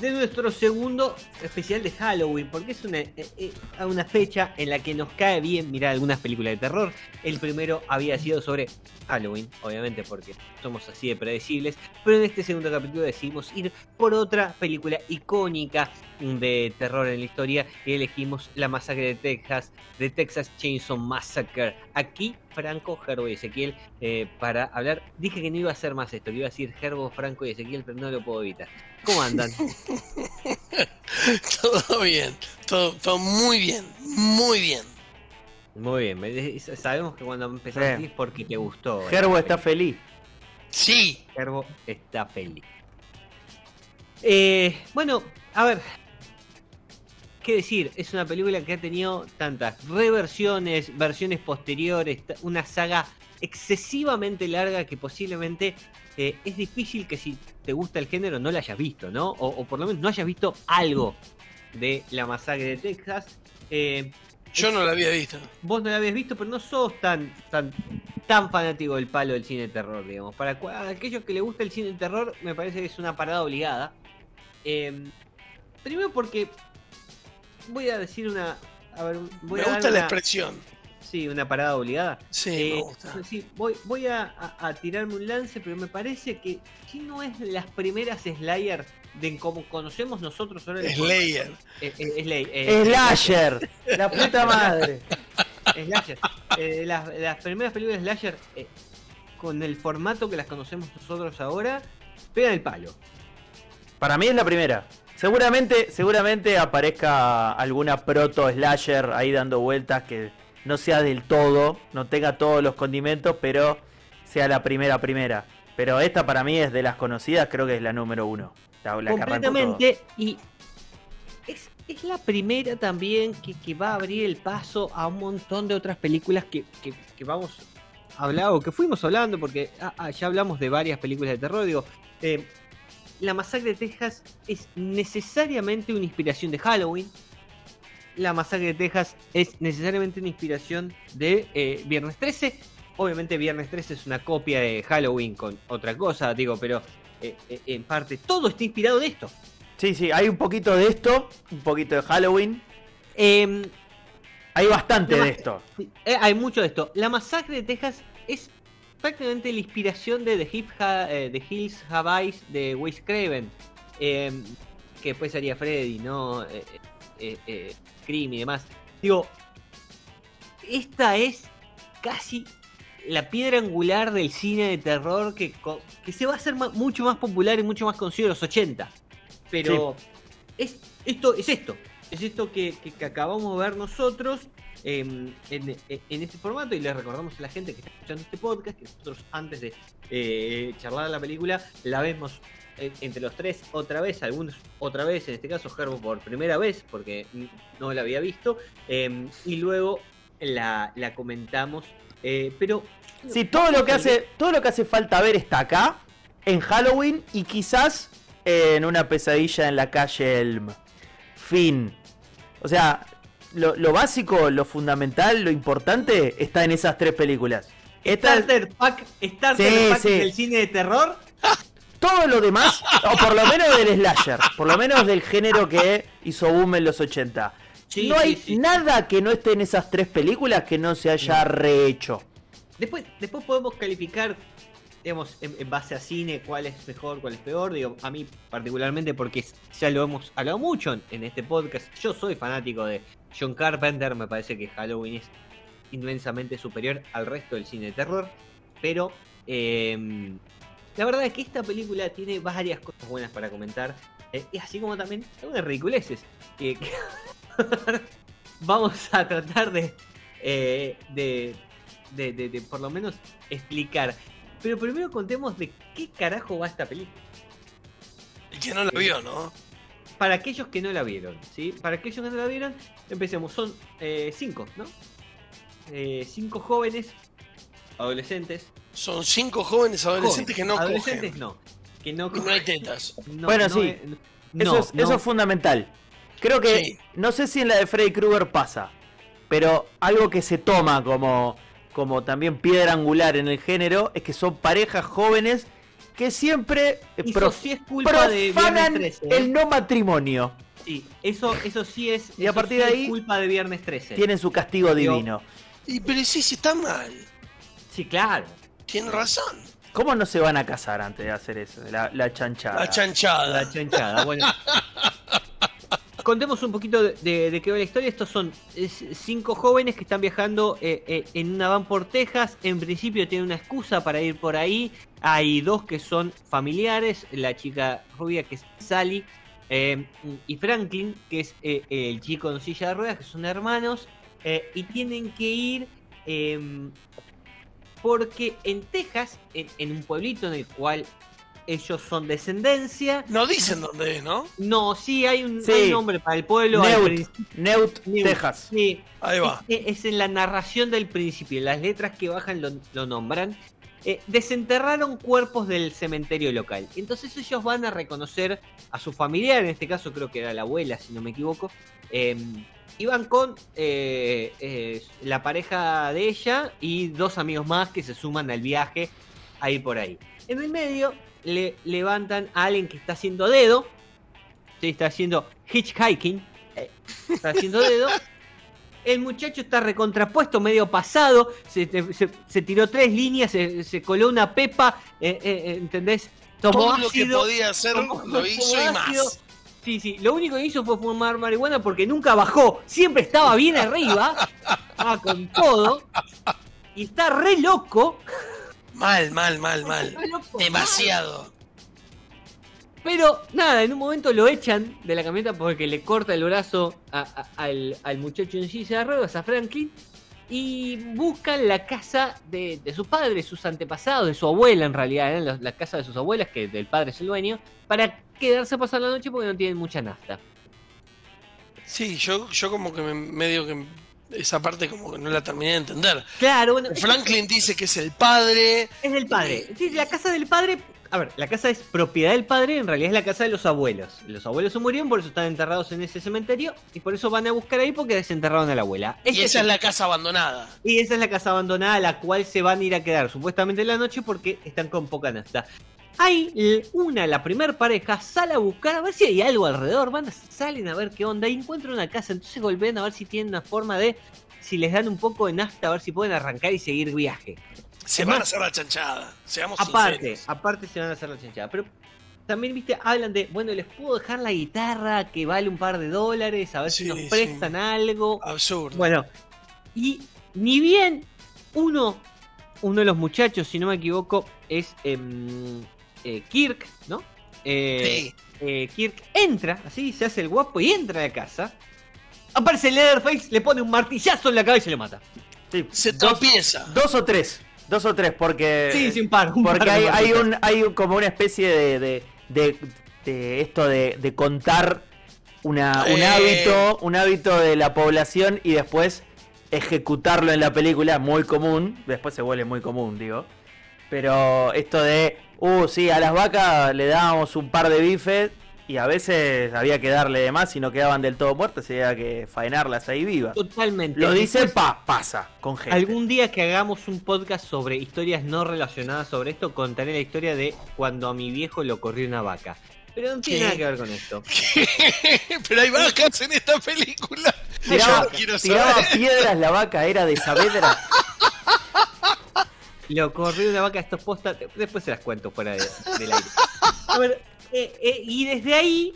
De nuestro segundo especial de Halloween, porque es una, eh, eh, una fecha en la que nos cae bien mirar algunas películas de terror. El primero había sido sobre Halloween, obviamente, porque somos así de predecibles. Pero en este segundo capítulo decidimos ir por otra película icónica de terror en la historia y elegimos La Masacre de Texas, de Texas Chainsaw Massacre. Aquí Franco, Gerbo y Ezequiel eh, para hablar. Dije que no iba a hacer más esto, que iba a decir Gerbo, Franco y Ezequiel, pero no lo puedo evitar. ¿Cómo andan? Todo bien, todo, todo muy bien, muy bien. Muy bien, sabemos que cuando empezaste es porque te gustó. Gerbo está feliz. Sí, Gerbo está feliz. Eh, bueno, a ver. ¿Qué decir? Es una película que ha tenido tantas reversiones, versiones posteriores, una saga excesivamente larga que posiblemente eh, es difícil que si te gusta el género no la hayas visto, ¿no? O, o por lo menos no hayas visto algo de la masacre de Texas. Eh, yo no la había visto. vos no la habías visto, pero no sos tan, tan, tan fanático del palo del cine de terror, digamos. Para aquellos que les gusta el cine de terror, me parece que es una parada obligada. Eh, primero porque voy a decir una. A ver, voy Me a dar gusta la una- expresión. Sí, una parada obligada. Sí, Eh, me gusta. sí, voy, voy a, a- a tirarme un lance, pero me parece que si no es las primeras Slayer de como conocemos nosotros ahora. Slayer. Eh, eh, Slay- eh, Slasher. La puta madre. Slasher. Eh, las, las primeras películas de Slasher, eh, con el formato que las conocemos nosotros ahora, pegan el palo. Para mí es la primera. Seguramente, seguramente aparezca alguna proto slasher ahí dando vueltas que no sea del todo, no tenga todos los condimentos, pero sea la primera primera. Pero esta para mí es de las conocidas, creo que es la número uno. La, que. Completamente. Y es, es la primera también que, que va a abrir el paso a un montón de otras películas que, que- que vamos a hablar, o que fuimos hablando, porque ah, ah, ya hablamos de varias películas de terror. Digo, eh, la masacre de Texas es necesariamente una inspiración de Halloween. La masacre de Texas es necesariamente una inspiración de eh, Viernes 13. Obviamente Viernes 13 es una copia de Halloween con otra cosa, digo, pero eh, eh, en parte todo está inspirado en esto. Sí, sí, hay un poquito de esto, un poquito de Halloween. Em, Hay bastante de esto. hay mucho de esto. La masacre de Texas es prácticamente la inspiración de The, Hip Ha- eh, The Hills Have Eyes de Wes Craven. em, que después haría Freddy, ¿no? Eh, eh, eh, Scream y demás. Digo, esta es casi la piedra angular del cine de terror que, que se va a hacer mucho más popular y mucho más conocido en los 80. Pero es, esto es esto. Es esto que, que- que acabamos de ver nosotros em, en, en este formato. Y les recordamos a la gente que está escuchando este podcast que nosotros antes de eh, charlar la película la vemos entre los tres otra vez, algunos otra vez, en este caso Gerbo por primera vez, porque no la había visto. em, y luego la, la comentamos. eh, pero Sí, todo lo que hace, todo lo que hace falta ver está acá, en Halloween y quizás en una pesadilla en la calle Elm. Fin. O sea, lo, lo básico, lo fundamental, lo importante está en esas tres películas. Esta, Starter Pack, Starter Sí, Pack sí. del cine de terror. todo lo demás, o por lo menos del slasher, por lo menos del género que hizo boom en los 80. Sí, no hay nada que no esté en esas tres películas que no se haya rehecho. Después, después podemos calificar, digamos, en, base a cine, cuál es mejor, cuál es peor. Digo, a mí particularmente porque ya lo hemos hablado mucho en, este podcast. Yo soy fanático de John Carpenter, me parece que Halloween es inmensamente superior al resto del cine de terror. Pero eh, la verdad es que esta película tiene varias cosas buenas para comentar. eh, y así como también algunas ridiculeces. Que, que vamos a tratar de, eh, de, de- de por lo menos explicar. Pero primero contemos de qué carajo va esta película. El que no lo vio, ¿no? Para aquellos que no la vieron, ¿sí? Para aquellos que no la vieron, empecemos. Son eh, cinco, ¿no? Eh, cinco jóvenes, adolescentes. Son cinco jóvenes adolescentes que no adolescentes cogen. no. Que no Y no hay tetas. No, Bueno, no sí. es- no, eso, es, no. eso es fundamental. Creo que, Sí. no sé si en la de Freddy Krueger pasa, pero algo que se toma como, como también piedra angular en el género es que son parejas jóvenes que siempre eh, Eso prof- sí es culpa de profanan Viernes 13. ¿eh? el no matrimonio. Sí, eso, eso sí es. Y a eso partir sí de es ahí, culpa de Viernes 13. Tienen su castigo Digo, divino. Y, pero sí, sí, está mal. Sí, claro. Tiene razón. ¿Cómo no se van a casar antes de hacer eso? La, la chanchada. La chanchada. La chanchada. Bueno. Contemos un poquito de, qué va la historia. Estos son cinco jóvenes que están viajando eh, eh, en una van por Texas. En principio tienen una excusa para ir por ahí. Hay dos que son familiares. La chica rubia que es Sally. eh, y Franklin, que es el chico en silla de ruedas, que son hermanos. y tienen que ir porque en Texas, en, en un pueblito en el cual ellos son descendencia, No dicen dónde es, ¿no? no, sí, hay un, Sí. hay un nombre para el pueblo. Neut. Neut, Neut, Texas. Sí, Ahí va. es, es en la narración del principio, las letras que bajan lo, lo nombran. Eh, desenterraron cuerpos del cementerio local. Entonces ellos van a reconocer a su familiar, en este caso creo que era la abuela, si no me equivoco. Eh, iban con eh, eh, la pareja de ella y dos amigos más que se suman al viaje a ir por ahí. En el medio le levantan a alguien que está haciendo dedo. Sí, está haciendo hitchhiking. eh, está haciendo dedo. El muchacho está recontrapuesto, medio pasado. Se, se- se tiró tres líneas, se, se coló una pepa. eh, eh, ¿Entendés? Tomó Todo lo que podía hacer tomó- lo hizo y ácido. más. Sí, sí, lo único que hizo fue fumar marihuana porque nunca bajó, siempre estaba bien arriba, estaba con todo, y está re loco. Mal, mal, mal, mal. Demasiado. Pero nada, en un momento lo echan de la camioneta porque le corta el brazo a- a- al, al muchacho en silla de ruedas, a Franklin, y buscan la casa de, de sus padres, sus antepasados, de su abuela en realidad, eran los- la casa de sus abuelas, que del padre es el dueño, para quedarse a pasar la noche porque no tienen mucha nafta. Sí, yo, yo como que me, medio que esa parte como que no la terminé de entender. Claro, bueno, Franklin dice que es el padre. Es del padre. Sí, la casa del padre. A ver, la casa es propiedad del padre, en realidad es la casa de los abuelos. Los abuelos se murieron, por eso están enterrados en ese cementerio y por eso van a buscar ahí porque desenterraron a la abuela. Y Ese esa es el- la casa abandonada. y esa es la casa abandonada a la cual se van a ir a quedar supuestamente en la noche porque están con poca nafta. Ahí l- una, la primer pareja, sale a buscar a ver si hay algo alrededor. Van salen a ver qué onda y encuentran una casa. Entonces golpean a ver si tienen una forma de, si les dan un poco de nafta, a ver si pueden arrancar y seguir viaje. Se van a hacer la chanchada. Seamos Aparte, sinceros. aparte se van a hacer la chanchada. Pero también, viste, hablan de, bueno, les puedo dejar la guitarra que vale un par de dólares, a ver si nos sí. prestan algo. Absurdo. Bueno, y ni bien uno, uno de los muchachos, si no me equivoco, es em, eh, Kirk, ¿no? Eh, Sí. eh, Kirk entra, así, se hace el guapo y entra a la casa. Aparece Leatherface, le pone un martillazo en la cabeza y lo mata. Sí, Se dos, tropieza. dos o tres. Dos o tres, porque. Sí, sí, un par. un Porque par hay, hay un hay como una especie de, de, de- de esto de, de contar una, un Eh. hábito un hábito de la población y después ejecutarlo en la película muy común después se vuelve muy común digo pero esto de uh sí a las vacas le dábamos un par de bifes y a veces había que darle de más y no quedaban del todo muertas y había que faenarlas ahí vivas Totalmente. lo Después- pa pasa con gente Algún día que hagamos un podcast sobre historias no relacionadas sobre esto, contaré la historia de cuando a mi viejo lo corrió una vaca. Pero no tiene ¿Qué? nada que ver con esto. Pero hay vacas en esta película. tiraba, quiero tiraba piedras la vaca era de Saavedra Lo corrió una vaca, estos postas, después se las cuento fuera de- del aire. A ver, eh, eh, y desde ahí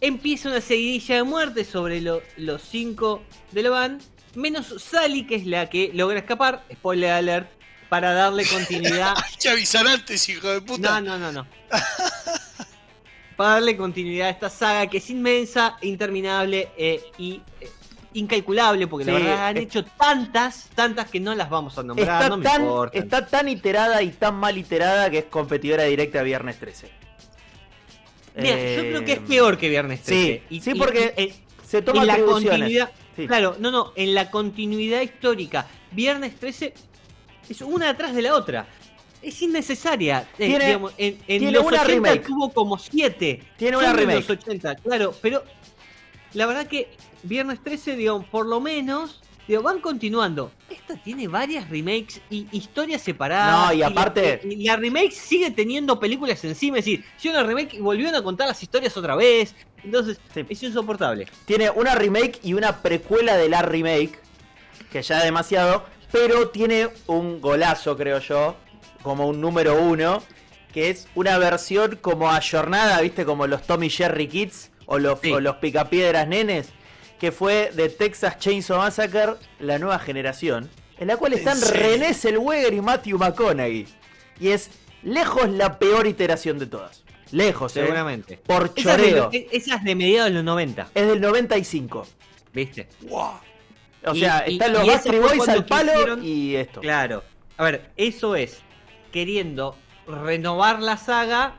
empieza una seguidilla de muertes sobre lo- los cinco de la van, menos Sally, que es la que logra escapar, spoiler alert, para darle continuidad. Que avisar antes, hijo de puta. No, no, no, no. Para darle continuidad a esta saga que es inmensa, interminable eh, y incalculable, porque la Sí, verdad han hecho tantas, tantas que no las vamos a nombrar, Está, no me tan, importa. está tan iterada y tan mal iterada que es competidora directa Viernes 13. Mira, yo Eh, creo que es peor que Viernes 13. Sí, sí, porque y- se toma en la continuidad, Sí. claro, no, no, en la continuidad histórica, Viernes 13 es una atrás de la otra. Es innecesaria. Eh, Tiene- digamos, en en tiene los una 80 remake. tuvo como 7. Tiene una remake. los 80, claro, pero la verdad que Viernes 13, digo, por lo menos, digo, van continuando. Esta tiene varias remakes y historias separadas. No, y aparte- y la, remake sigue teniendo películas encima, es decir, si una remake y volvieron a contar las historias otra vez. Entonces, Sí. es insoportable. Tiene una remake y una precuela de la remake, que ya es demasiado, pero tiene un golazo, creo yo, como un número uno, que es una versión como ayornada, viste, como los Tommy Jerry Kids o los, Sí. o los Picapiedras Nenes, que fue de Texas Chainsaw Massacre, la nueva generación, en la cual ¿En están serio? René Zellweger y Matthew McConaughey. Y es lejos la peor iteración de todas. Lejos, eh. Seguramente. Por de, choreo. lo- esas de mediados de los 90, Es del 95. ¿viste? Guau. O Y- sea, y- están los y eso Backstreet fue Boys al palo quisieron- y esto. Claro. A ver, eso es queriendo renovar la saga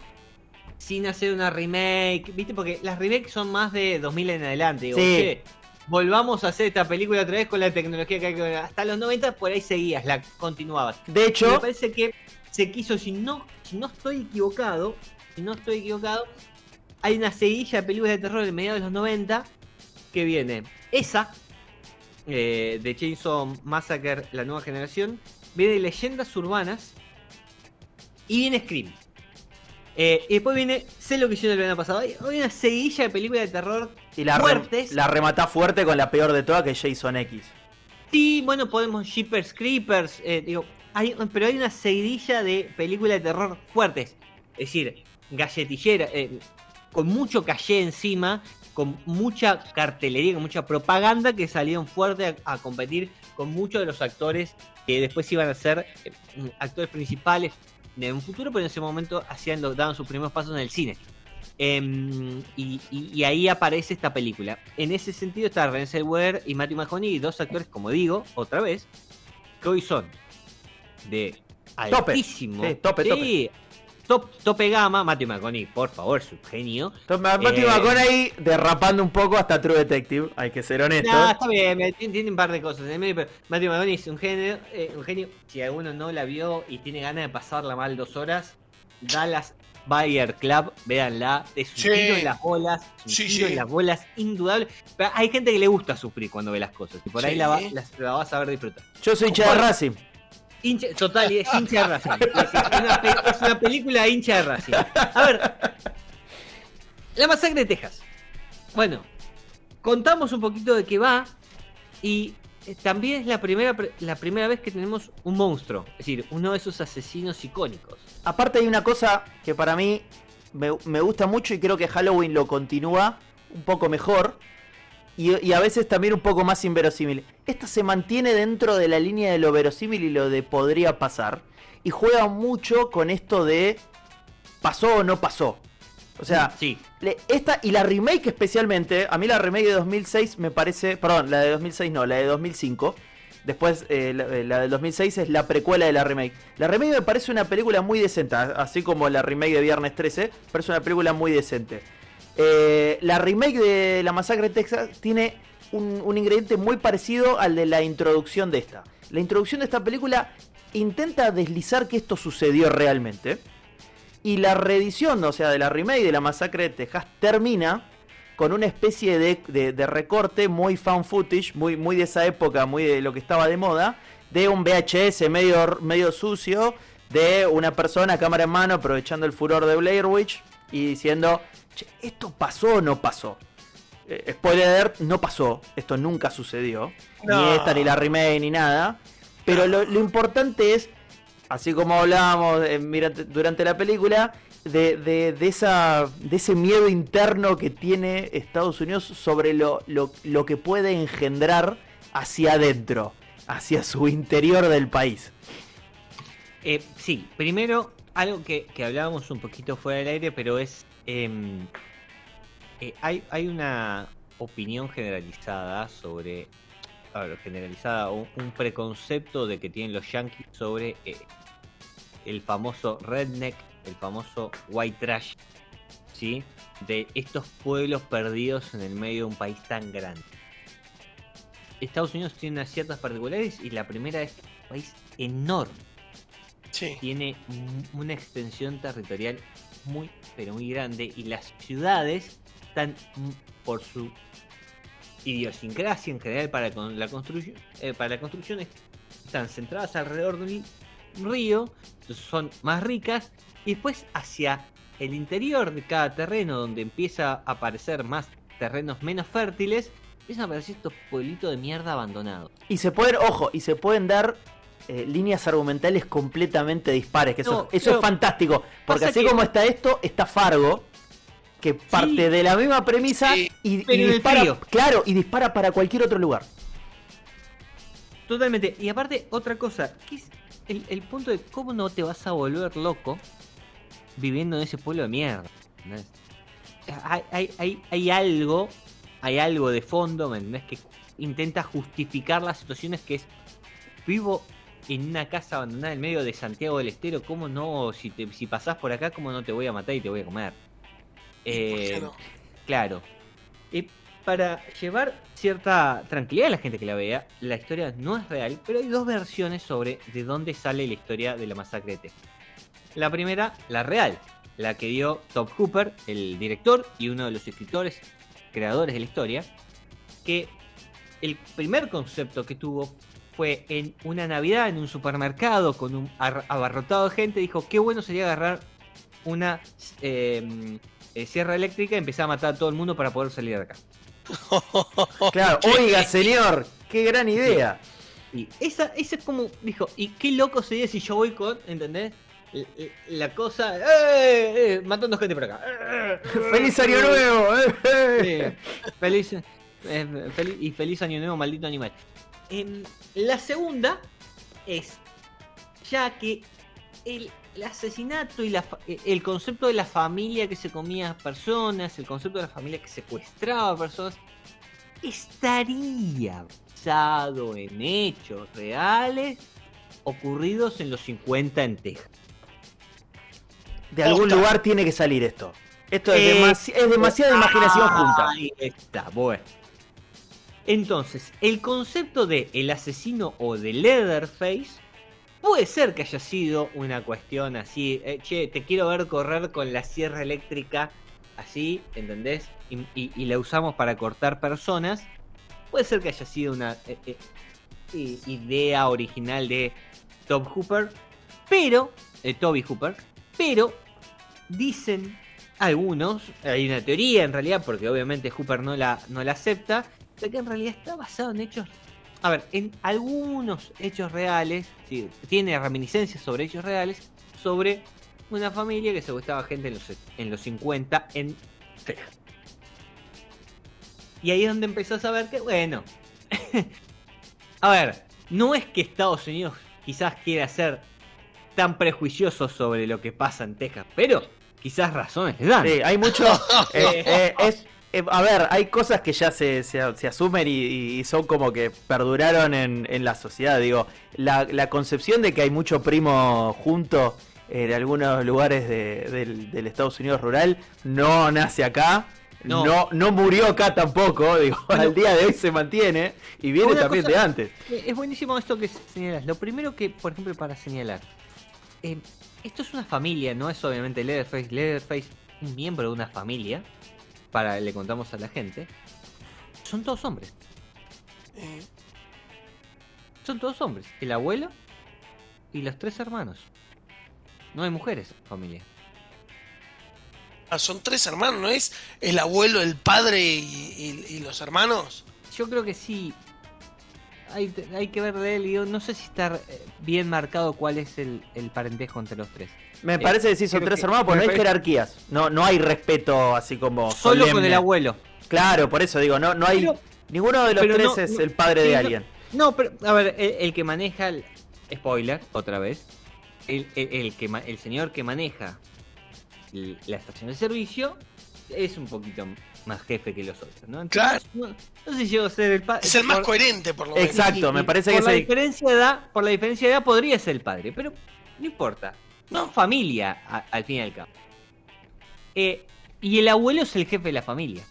sin hacer una remake, ¿viste? Porque las remakes son más de 2000 en adelante. Digo, Sí. "Che, volvamos a hacer esta película otra vez con la tecnología que hay. Hasta los 90 por ahí seguías, la continuabas. De Y me hecho, parece que se quiso, si no, si no estoy equivocado, si no estoy equivocado, hay una seguilla de películas de terror de mediados de los 90 que viene esa eh, de Chainsaw Massacre, la nueva generación, viene Leyendas Urbanas y viene Scream. Eh, y después viene Sé lo que hicieron el verano pasado. Hay, una seguilla de películas de terror y la, re- la rematá fuerte con la peor de todas, que es Jason X. Sí, bueno, podemos Shippers Creepers, eh, digo, hay, pero hay una seguidilla de películas de terror fuertes. Es decir, galletillera, eh, con mucho caché encima, con mucha cartelería, con mucha propaganda que salieron fuerte a, a competir con muchos de los actores que después iban a ser actores principales de un futuro, pero en ese momento hacían, lo- daban sus primeros pasos en el cine. Em, y, y- y ahí aparece esta película. En ese sentido está René Zellweger y Matthew McConaughey, dos actores, como digo, otra vez, que hoy son de Tope. altísimo, Sí, tope, sí, top, tope gama. Matthew McConaughey, por favor, su genio. Matthew Eh. McConaughey derrapando un poco hasta True Detective, hay que ser honesto. No, está bien, me- tiene, un par de cosas en el medio, pero Matthew McConaughey es un genio, eh, un genio. Si alguno no la vio y tiene ganas de pasarla mal dos horas, Dallas Buyer Club, véanla, es un Sí. tiro en las bolas, un Sí, tiro sí. en las bolas, indudable. Pero hay gente que le gusta sufrir cuando ve las cosas, y por ahí la, va- la- la vas a ver disfrutar. Yo soy hincha de. Racing. Hincha, total, es hincha de Racing. Es, una, película hincha de Racing. A ver, La masacre de Texas. Bueno, contamos un poquito de qué va y eh, también es la primera, la primera vez que tenemos un monstruo, es decir, uno de esos asesinos icónicos. Aparte hay una cosa que para mí me gusta mucho y creo que Halloween lo continúa un poco mejor. Y, y a veces también un poco más inverosímil. Esta se mantiene dentro de la línea de lo verosímil y lo de podría pasar. Y juega mucho con esto de pasó o no pasó. O sea, sí, le- esta y la remake especialmente, a mí la remake de 2006 me parece, perdón, la de 2006 no, la de 2005. Después eh, la, eh, la del 2006 es la precuela de la remake. La remake me parece una película muy decente, así como la remake de Viernes 13, parece una película muy decente. Eh, la remake de La Masacre de Texas tiene un, ingrediente muy parecido al de la introducción de esta. La introducción de esta película intenta deslizar que esto sucedió realmente. Y la reedición, o sea, de la remake de la masacre de Texas termina con una especie de recorte muy fan footage, muy, muy de esa época, muy de lo que estaba de moda, de un VHS medio, medio sucio, de una persona cámara en mano aprovechando el furor de Blair Witch y diciendo, "Che, ¿esto pasó o no pasó? Eh, spoiler alert, no pasó, esto nunca sucedió, ni esta, ni la remake, ni nada. Pero lo, lo importante es así como hablábamos eh, mira, durante la película, de, de- de esa, de ese miedo interno que tiene Estados Unidos sobre lo, lo, lo que puede engendrar hacia adentro, hacia su interior del país. Eh, sí, primero, algo que, hablábamos un poquito fuera del aire, pero es. em, eh, hay, una opinión generalizada sobre. A generalizada, un, un preconcepto de que tienen los yankees sobre eh, el famoso redneck, el famoso white trash, ¿sí? De estos pueblos perdidos en el medio de un país tan grande. Estados Unidos tiene unas ciertas particularidades y la primera es que es un país enorme Sí. tiene un- una extensión territorial muy, pero muy grande y las ciudades están mm, por su idiosincrasia en general para con la construcción, eh, para la construcción est- están centradas alrededor del río, entonces son más ricas y después hacia el interior de cada terreno donde empieza a aparecer más terrenos menos fértiles, empiezan a aparecer estos pueblitos de mierda abandonados. Y se pueden, ojo, y se pueden dar eh, líneas argumentales completamente dispares, que eso, No, eso pero es fantástico. Porque así que- como está esto, está Fargo, que parte de la misma premisa Sí, y, y dispara, claro, y dispara para cualquier otro lugar. Totalmente. Y aparte, otra cosa, es el, el punto de cómo no te vas a volver loco viviendo en ese pueblo de mierda. ¿entendés? Hay, hay, hay, hay algo, hay algo de fondo, ¿me entendés? Que intenta justificar las situaciones que es vivo en una casa abandonada en medio de Santiago del Estero, ¿cómo no? Si, te, si pasás por acá, ¿cómo no te voy a matar y te voy a comer? ¿y por qué Eh, no? Claro. Y para llevar cierta tranquilidad a la gente que la vea, la historia no es real, pero hay dos versiones sobre de dónde sale la historia de la masacre de Texas. La primera, la real, la que dio Top Hooper, el director y uno de los escritores, creadores de la historia, que el primer concepto que tuvo fue en una Navidad en un supermercado con un ar- abarrotado de gente, dijo, qué bueno sería agarrar una eh, eh, sierra eléctrica y empezar a matar a todo el mundo para poder salir de acá. Claro, oiga, señor, qué gran idea. Y esa, esa es como, dijo, y qué loco sería si yo voy con, ¿entendés? La cosa, ¡eh! eh, matando gente por acá. ¡Eh! ¡Feliz año nuevo! eh, eh. Sí, feliz, eh, fel- y feliz año nuevo, maldito animal. La segunda es, ya que el, el asesinato y la, eh, el concepto de la familia que se comía personas, el concepto de la familia que secuestraba personas, estaría basado en hechos reales ocurridos en los 50 en Texas. De algún lugar tiene que salir esto. Esto es, Eh, demasi- es demasiada imaginación junta. Ahí está, bueno. Entonces, el concepto de el asesino o de Leatherface puede ser que haya sido una cuestión así, eh, che, te quiero ver correr con la sierra eléctrica así, ¿entendés? Y, y- la usamos para cortar personas. Puede ser que haya sido una eh, eh, idea original de Top Hooper, pero, Toby Hooper, pero dicen algunos, hay una teoría en realidad, porque obviamente Hooper no la, no la acepta, de que en realidad está basado en hechos, a ver, en algunos hechos reales, sí, tiene reminiscencias sobre hechos reales, sobre una familia que secuestraba gente en los, en los 50 en Texas. Y ahí es donde empezás a ver que, bueno, a ver, no es que Estados Unidos quizás quiera ser tan prejuicioso sobre lo que pasa en Texas, pero quizás razones le dan. Sí, hay mucho. eh, eh, es, eh, a ver, hay cosas que ya se, se- se asumen y, y son como que perduraron en, en la sociedad. Digo, la, la concepción de que hay mucho primo junto en algunos lugares de- del, del Estados Unidos rural no nace acá. No. No. no, murió acá tampoco, digo, al día de hoy se mantiene y viene también cosa- de antes. Eh, Es buenísimo esto que señalas. Lo primero que, por ejemplo, para señalar, eh, esto es una familia, no es obviamente Leatherface. Leatherface, un miembro de una familia, para le contamos a la gente, son todos hombres. Eh, Son todos hombres. El abuelo y los tres hermanos. No hay mujeres familia. ah, son tres hermanos, ¿no es? El abuelo, el padre y, y- y los hermanos. Yo creo que sí. Hay, hay que ver de él. y yo no sé si está eh, bien marcado cuál es el, el parentesco entre los tres. Me Eh, parece que sí son tres que- hermanos, porque no hay parece- jerarquías. No, no hay respeto así como. Solo con el abuelo. Claro, por eso digo, no, no hay. Pero- ninguno de los tres no- es no- el padre de no- alguien. No, pero a ver, el, el que maneja el spoiler, otra vez, el, el- el que, el señor que maneja la estación de servicio es un poquito más jefe que los otros, ¿no? Claro. No, no sé si llegó a ser el padre. Es el más coherente, por lo menos. Exacto, me parece por que la es el- diferencia de edad, por la diferencia de edad podría ser el padre, pero no importa. No. Son familia a- al fin y al cabo. Eh, y el abuelo es el jefe de la familia,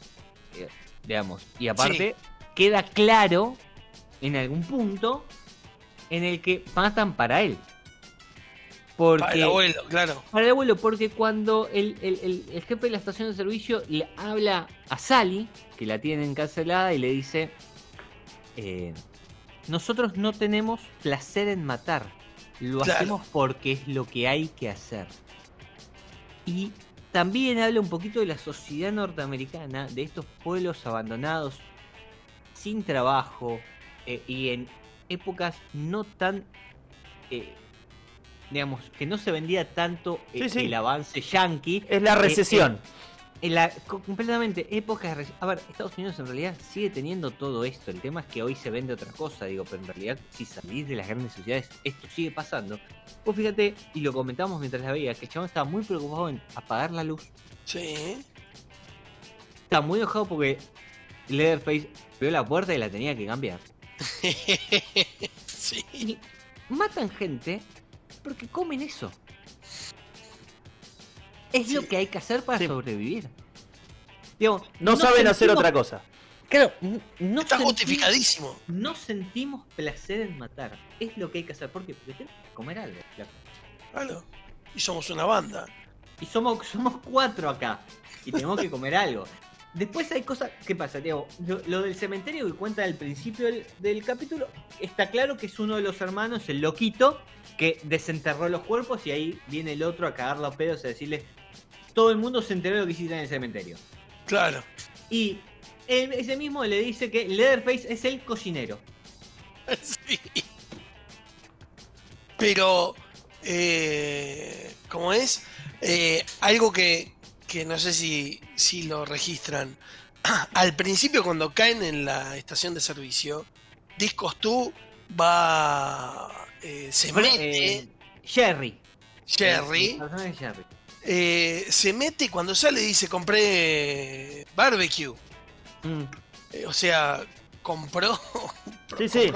eh, digamos. Y aparte queda claro en algún punto en el que matan para él. Porque Para el abuelo, claro. para el abuelo, porque cuando el, el- el- el jefe de la estación de servicio le habla a Sally, que la tienen encarcelada, y le dice: eh, Nosotros no tenemos placer en matar, lo Claro. hacemos porque es lo que hay que hacer. Y también habla un poquito de la sociedad norteamericana, de estos pueblos abandonados, sin trabajo, eh, y en épocas no tan. eh, digamos, que no se vendía tanto eh, sí. el avance yankee. Es la Eh, recesión. En la, co- completamente, épocas A ver, Estados Unidos en realidad sigue teniendo todo esto. El tema es que hoy se vende otra cosa, digo, pero en realidad, si salís de las grandes ciudades, esto sigue pasando. Vos fíjate, y lo comentamos mientras la veía, que el chabón estaba muy preocupado en apagar la luz. Sí. Estaba muy enojado porque Leatherface vio la puerta y la tenía que cambiar. sí. Y matan gente porque comen eso. Es lo que hay que hacer para Sí. sobrevivir. Digo, No, saben hacer otra cosa. Claro, no Está sentimos- justificadísimo. No sentimos placer en matar. Es lo que hay que hacer. ¿Por qué? Porque tenemos que comer algo. flaco. Claro. Y somos una banda. Y somos, somos cuatro acá. Y tenemos que comer algo. Después hay cosas. ¿Qué pasa, Diego? Lo, lo del cementerio que cuenta al principio del, del capítulo. Está claro que es uno de los hermanos, el loquito, que desenterró los cuerpos. Y ahí viene el otro a cagarlo a pedos y a decirle: Todo el mundo se enteró de lo que hiciste en el cementerio. Claro. Y él- ese mismo le dice que Leatherface es el cocinero. Sí. Pero, eh, ¿cómo es? Eh, algo que, que no sé si, si lo registran. Al principio, cuando caen en la estación de servicio, Discos tú va. eh, se mete. Eh, Jerry. Jerry. Eh, se mete y cuando sale dice: Compré barbecue. Mm. Eh, o sea, compró. Sí, sí.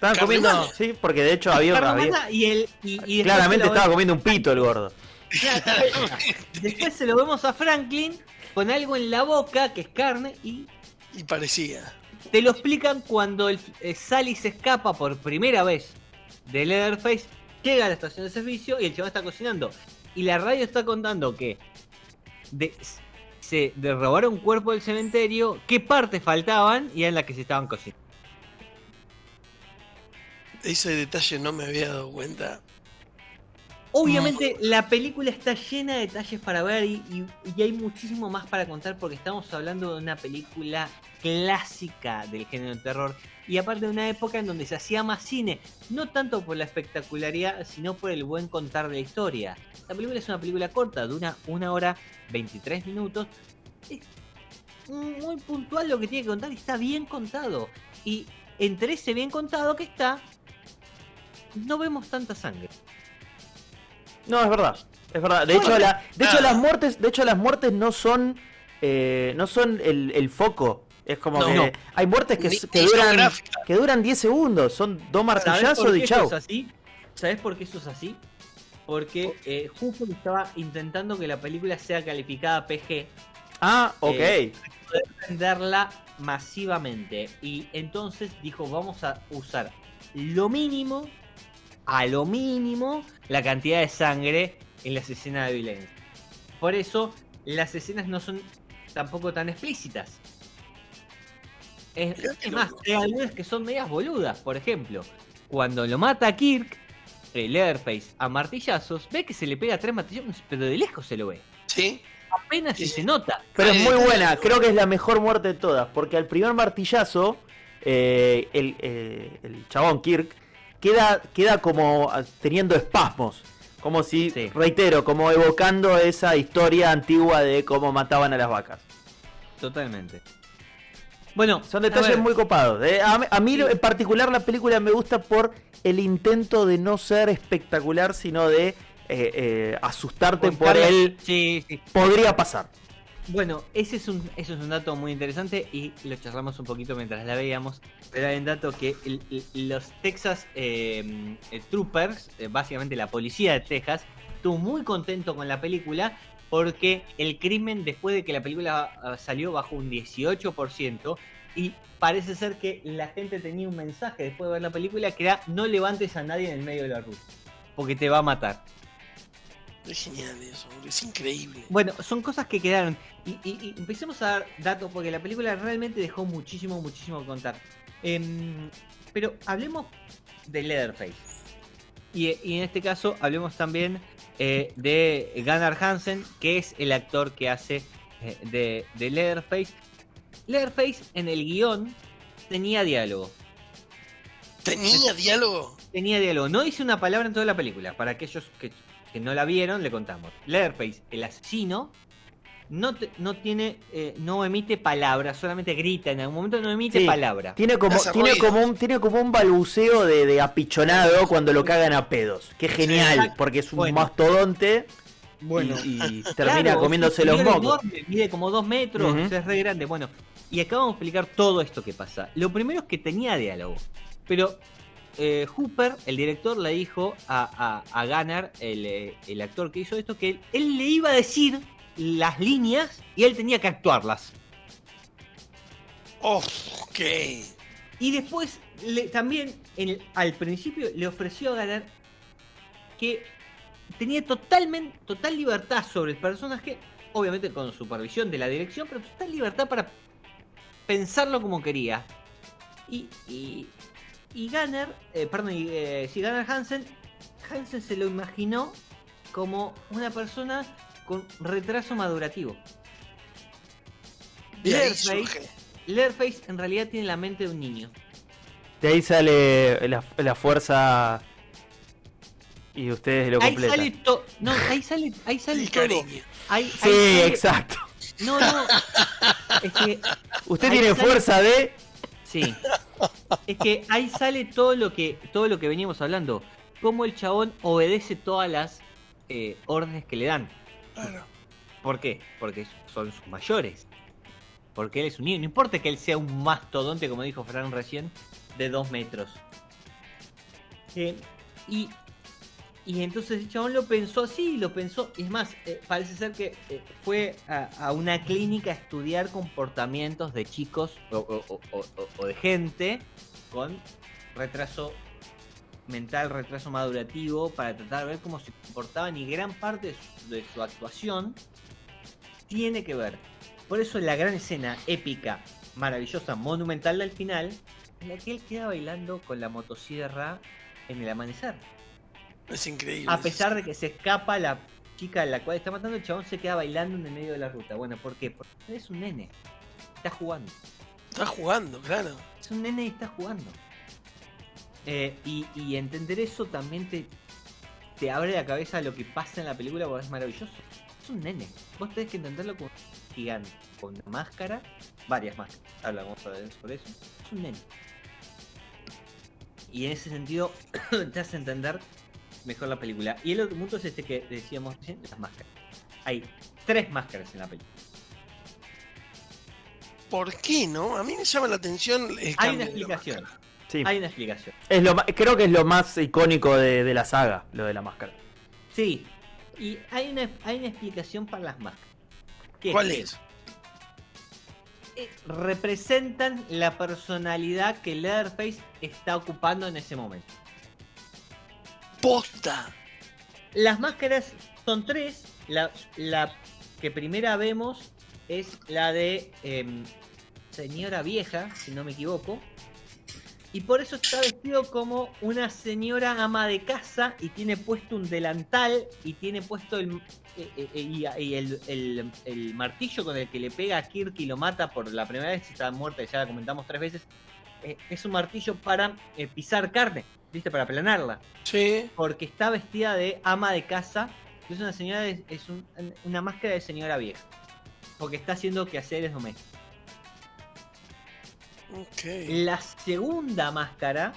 carne comiendo. humana. Sí, porque de hecho había. Había- y el, y, claramente estaba comiendo un pito el gordo. Claro, Después se lo vemos a Franklin con algo en la boca que es carne y Y parecía. te lo explican cuando el, eh, Sally se escapa por primera vez de Leatherface, llega a la estación de servicio y el chaval está cocinando. Y la radio está contando que de- se de robaron un cuerpo del cementerio, qué partes faltaban y en la que se estaban cocinando. Ese detalle no me había dado cuenta. Obviamente la película está llena de detalles para ver y, hay muchísimo más para contar porque estamos hablando de una película clásica del género de terror y aparte de una época en donde se hacía más cine, no tanto por la espectacularidad, sino por el buen contar de la historia. La película es una película corta, dura una hora 23 minutos. Es muy puntual lo que tiene que contar y está bien contado. Y entre ese bien contado que está, no vemos tanta sangre. No, es verdad. Es verdad. De hecho, la, de hecho las muertes, de hecho las muertes no son eh, no son el, el foco. Es como No. que No. hay muertes que, duran que duran 10 segundos, son dos ¿Sabes martillazos y chau. eso es así? ¿Sabes por qué eso es así? Porque eh, Huffer estaba intentando que la película sea calificada PG, Ah, ok. Eh, venderla masivamente. Y entonces dijo, vamos a usar lo mínimo, a lo mínimo, la cantidad de sangre en las escenas de violencia. Por eso, las escenas no son tampoco tan explícitas. Es, más, hay algunas que son medias boludas. Por ejemplo, cuando lo mata Kirk, el Leatherface, a martillazos, ve que se le pega tres martillazos, pero de lejos se lo ve. ¿Sí? Apenas si se nota. Pero es Ay, muy ay, buena, ay. creo que es la mejor muerte de todas, porque al primer martillazo, eh, el, eh, el chabón Kirk queda, queda como ah, teniendo espasmos, como si, Sí. reitero, como evocando esa historia antigua de cómo mataban a las vacas. Totalmente. Bueno, Son detalles muy copados. eh. A, mí- a mí Sí. en particular la película me gusta por el intento de no ser espectacular, sino de eh, eh, asustarte por el Sí, sí. podría pasar. Bueno, ese es un, dato muy interesante y lo charlamos un poquito mientras la veíamos. Pero hay un dato que el- los Texas eh, eh, Troopers, eh, básicamente la policía de Texas, estuvo muy contento con la película porque el crimen después de que la película ah, salió bajó un 18% y parece ser que la gente tenía un mensaje después de ver la película que era no levantes a nadie en el medio de la ruta porque te va a matar. Es genial eso, es increíble. Bueno, son cosas que quedaron. Y, y- y empecemos a dar datos porque la película realmente dejó muchísimo, muchísimo que contar. Em, pero hablemos de Leatherface. Y, y en este caso hablemos también eh, de Gunnar Hansen, que es el actor que hace eh, de, de Leatherface. Leatherface en el guion tenía diálogo. ¿Tenía diálogo? Tenía diálogo. No dice una palabra en toda la película. Para aquellos que, que no la vieron, le contamos. Leatherface, el asesino, no, te- no tiene, eh, no emite palabras, solamente grita. En algún momento no emite Sí. palabra. Tiene como, tiene como un, tiene como un balbuceo de, de apichonado cuando lo cagan a pedos. Que genial, Exacto. porque es un Bueno. mastodonte Bueno, y, y termina Claro, comiéndose los mocos. enorme, Mide como dos metros, Ujú. o sea, es re grande. Bueno, y acá vamos a explicar todo esto que pasa. Lo primero es que tenía diálogo. Pero eh, Hooper, el director, le dijo a, a, el, eh, el actor que hizo esto, que él, él le iba a decir las líneas y él tenía que actuarlas. Ok. Y después le- también el- al principio le ofreció a Ganar que tenía totalmente, total libertad sobre el personaje, obviamente con supervisión de la dirección, pero total libertad para pensarlo como quería. Y, y, y Gunnar, eh, perdón, y, eh, sí, Gunnar Hansen, Hansen se lo imaginó como una persona con retraso madurativo. Ahí Leatherface. Leatherface en realidad tiene la mente de un niño. De ahí sale la, la fuerza y ustedes lo Ahí completan. sale todo. No, ahí sale, ahí sale El todo. cariño. Ahí, Sí, ahí sale- exacto. No, no. Es que, Usted Ahí tiene sale- fuerza de... sí. Es que ahí sale todo lo que, todo lo que veníamos hablando. Cómo el chabón obedece todas las eh, órdenes que le dan. Claro. ¿Por qué? Porque son sus mayores. Porque él es un niño. No importa que él sea un mastodonte, como dijo Fran recién, de dos metros. Eh, y, y entonces el chabón lo pensó así, lo pensó. Es más, eh, parece ser que eh, fue a, una clínica a estudiar comportamientos de chicos o, de gente con retraso mental, retraso madurativo, para tratar de ver cómo se comportaban y gran parte de su, de su actuación tiene que ver. Por eso la gran escena épica, maravillosa, monumental del final, en la que él queda bailando con la motosierra en el amanecer. Es increíble. A pesar de que se escapa la chica a la cual está matando, el chabón se queda bailando en el medio de la ruta. Bueno, ¿por qué? Porque es un nene. Está jugando. Está jugando, claro. Es un nene y está jugando. Eh, y, y entender eso también te, te abre la cabeza a lo que pasa en la película porque es maravilloso. Es un nene. Vos tenés que entenderlo como un gigante. Con una máscara. Varias máscaras. Ver sobre eso. Es un nene. Y en ese sentido te hace entender mejor la película. Y el otro punto es este que decíamos recién, las máscaras. Hay tres máscaras en la película. ¿Por qué no? A mí me llama la atención el Hay una de la explicación. Sí. Hay una explicación. Es lo creo que es lo más icónico de, de la saga, lo de la máscara. Sí, y hay una, hay una explicación para las máscaras. que ¿Cuál es? eh, representan la personalidad que Leatherface está ocupando en ese momento. Posta. Las máscaras son tres. La, que primera vemos es la de em, señora vieja, si no me equivoco. Y por eso está vestido como una señora ama de casa y tiene puesto un delantal y tiene puesto el, eh, eh, eh, martillo con el que le pega a Kirk y lo mata por la primera vez, está muerta, ya la comentamos tres veces. Eh, es un martillo para eh, pisar carne, ¿viste? Para aplanarla Sí. porque está vestida de ama de casa. Es una señora, de- es un- una máscara de señora vieja. Porque está haciendo quehaceres domésticos. Ok. La segunda máscara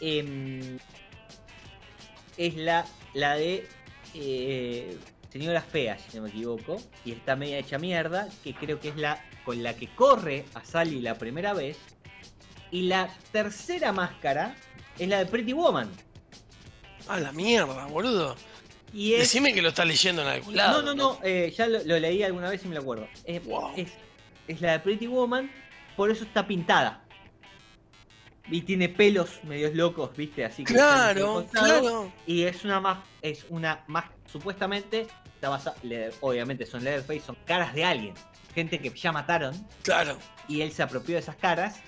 em, es la, la de eh, Señora Fea, si no me equivoco, y está media hecha mierda, que creo que es la con la que corre a Sally la primera vez. Y la tercera máscara es la de Pretty Woman. A la mierda, boludo. Y es, Decime que lo estás leyendo en algún lado. no, no, no, eh, ya lo, lo leí alguna vez y me lo acuerdo. Es, Wow. es, es la de Pretty Woman, por eso está pintada. Y tiene pelos medios locos, ¿viste? Así que Claro, claro. Y es una más, es una más, supuestamente, está obviamente son Leatherface, son caras de alguien, gente que ya mataron, Claro. y él se apropió de esas caras,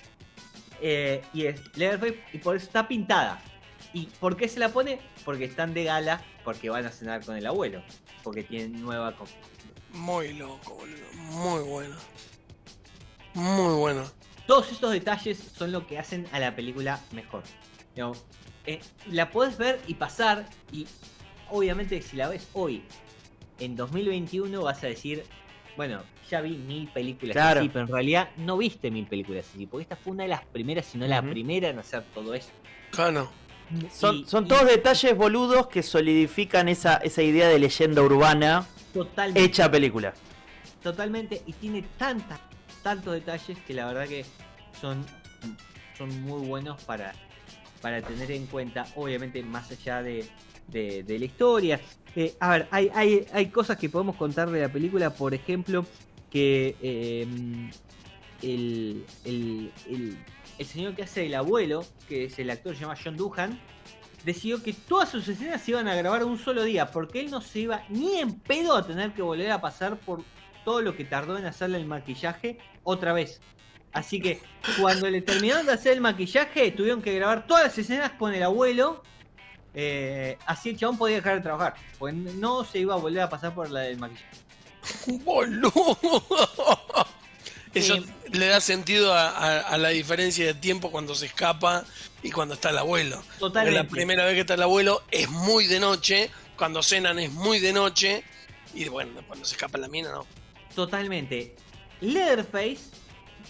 eh, y es Leatherface, y por eso está pintada. ¿Y por qué se la pone? Porque están de gala, porque van a cenar con el abuelo, porque tienen nueva comida. Muy loco, boludo. Muy bueno. Muy bueno. Todos estos detalles son lo que hacen a la película mejor. Eh, la puedes ver y pasar y obviamente si la ves hoy, en 2021 vas a decir, bueno, ya vi mil películas Claro. así, pero en realidad no viste mil películas así, porque esta fue una de las primeras, si no la primera en hacer todo eso. Claro. Son, Y- son y todos detalles boludos que solidifican esa, esa idea de leyenda urbana totalmente, hecha película. totalmente, y tiene tantas, tantos detalles que la verdad que son, son muy buenos para, para tener en cuenta, obviamente más allá de, de- de la historia. Eh, a ver, hay, hay, hay cosas que podemos contar de la película, por ejemplo, que eh, el, el, el- señor que hace el abuelo, que es el actor se llama John Duhan, decidió que todas sus escenas se iban a grabar un solo día, porque él no se iba ni en pedo a tener que volver a pasar por todo lo que tardó en hacerle el maquillaje otra vez. Así que cuando le terminaron de hacer el maquillaje, tuvieron que grabar todas las escenas con el abuelo. Eh, así el chabón podía dejar de trabajar. Pues no se iba a volver a pasar por la del maquillaje. Boludo. Eso Sí. le da sentido a, a- a la diferencia de tiempo cuando se escapa y cuando está el abuelo. Porque Totalmente. la primera vez que está el abuelo es muy de noche, cuando cenan es muy de noche, y bueno, cuando se escapa la mina, no. Totalmente. Leatherface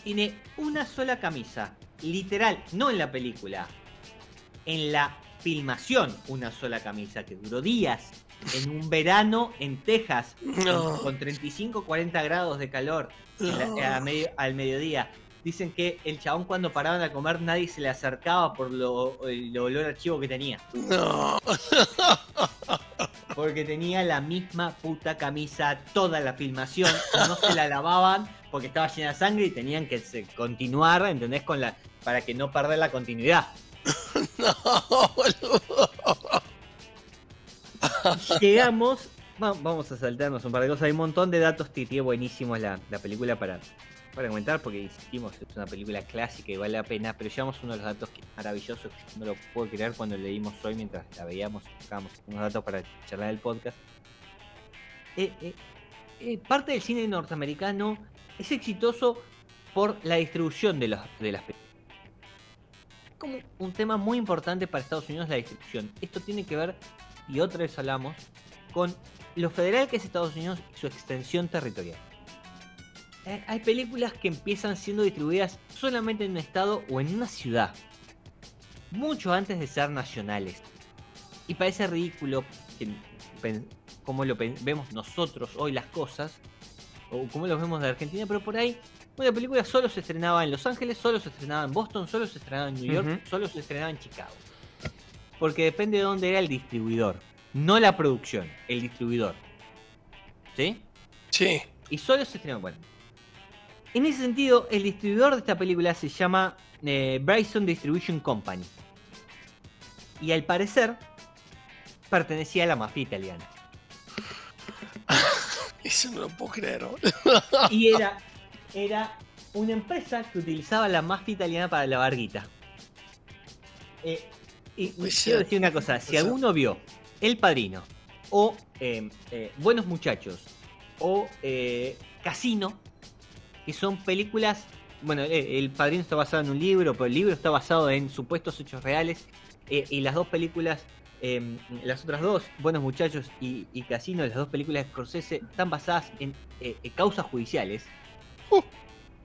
tiene una sola camisa. Literal, no en la película. En la filmación, una sola camisa que duró días. En un verano en Texas. No. Con 35, 40 grados de calor. la- medio- al mediodía. Dicen que el chabón cuando paraban a comer nadie se le acercaba por lo, el olor a chivo que tenía. No. Porque tenía la misma puta camisa toda la filmación. No se la lavaban porque estaba llena de sangre y tenían que continuar, ¿entendés? Con la, para que no perder la continuidad. No. Llegamos. va- Vamos a saltarnos un par de cosas. Hay un montón de datos que tiene buenísimos la, la película para, para comentar. Porque insistimos, es una película clásica y vale la pena. Pero llevamos uno de los datos que maravilloso. Que no lo puedo creer cuando leímos hoy mientras la veíamos. Buscábamos unos datos para charlar del podcast. Eh, eh, eh, parte del cine norteamericano es exitoso por la distribución de, los, de las películas. Como un tema muy importante para Estados Unidos la distribución. Esto tiene que ver, y otra vez hablamos, con lo federal que es Estados Unidos y su extensión territorial. Eh, hay películas que empiezan siendo distribuidas solamente en un estado o en una ciudad, mucho antes de ser nacionales. Y parece ridículo que, como lo vemos nosotros hoy las cosas, o como lo vemos de Argentina, pero por ahí una película solo se estrenaba en Los Ángeles, solo se estrenaba en Boston, solo se estrenaba en New York, solo se estrenaba en Chicago. Porque depende de dónde era el distribuidor, no la producción, el distribuidor. ¿Sí? Sí. Y solo se estrenó. Bueno. En ese sentido, el distribuidor de esta película se llama eh, Bryson Distribution Company. Y al parecer, pertenecía a la mafia italiana. Eso no lo puedo creer. boludo. Y era, era una empresa que utilizaba la mafia italiana para lavar guita. Eh, y quiero decir una cosa, si alguno vio El Padrino, o eh, eh, Buenos Muchachos, o eh, Casino, que son películas, bueno, El Padrino está basado en un libro, pero el libro está basado en supuestos hechos reales, y las dos películas, eh, las otras dos, Buenos Muchachos y, y Casino, las dos películas de Scorsese, están basadas en eh, causas judiciales. Uh.